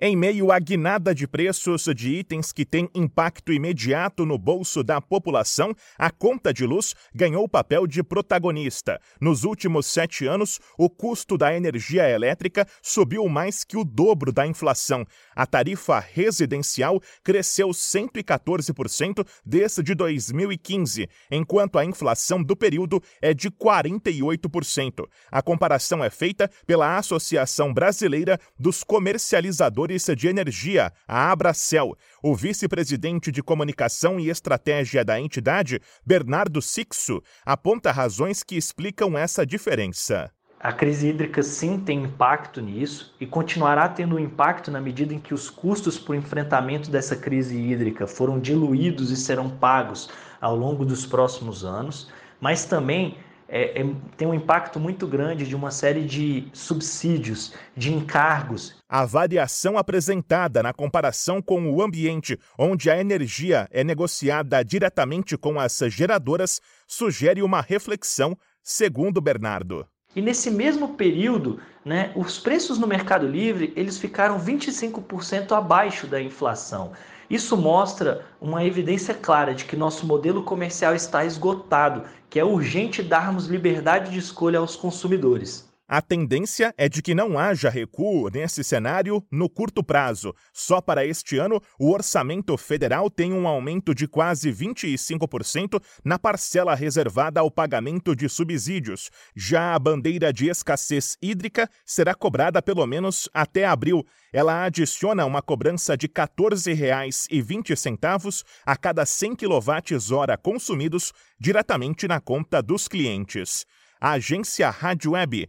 Em meio à guinada de preços de itens que têm impacto imediato no bolso da população, a conta de luz ganhou o papel de protagonista. Nos últimos sete anos, o custo da energia elétrica subiu mais que o dobro da inflação. A tarifa residencial cresceu 114% desde 2015, enquanto a inflação do período é de 48%. A comparação é feita pela Associação Brasileira dos Comercializadores de Energia, a Abracel. O vice-presidente de comunicação e estratégia da entidade, Bernardo Sixo, aponta razões que explicam essa diferença. A crise hídrica sim tem impacto nisso e continuará tendo impacto na medida em que os custos por enfrentamento dessa crise hídrica foram diluídos e serão pagos ao longo dos próximos anos, mas também é, é, tem um impacto muito grande de uma série de subsídios, de encargos. A variação apresentada na comparação com o ambiente, onde a energia é negociada diretamente com as geradoras, sugere uma reflexão, segundo Bernardo. E nesse mesmo período, né, os preços no Mercado Livre eles ficaram 25% abaixo da inflação. Isso mostra uma evidência clara de que nosso modelo comercial está esgotado, que é urgente darmos liberdade de escolha aos consumidores. A tendência é de que não haja recuo nesse cenário no curto prazo. Só para este ano, o orçamento federal tem um aumento de quase 25% na parcela reservada ao pagamento de subsídios. Já a bandeira de escassez hídrica será cobrada pelo menos até abril. Ela adiciona uma cobrança de R$ 14,20 a cada 100 kWh consumidos diretamente na conta dos clientes. A agência Rádio Web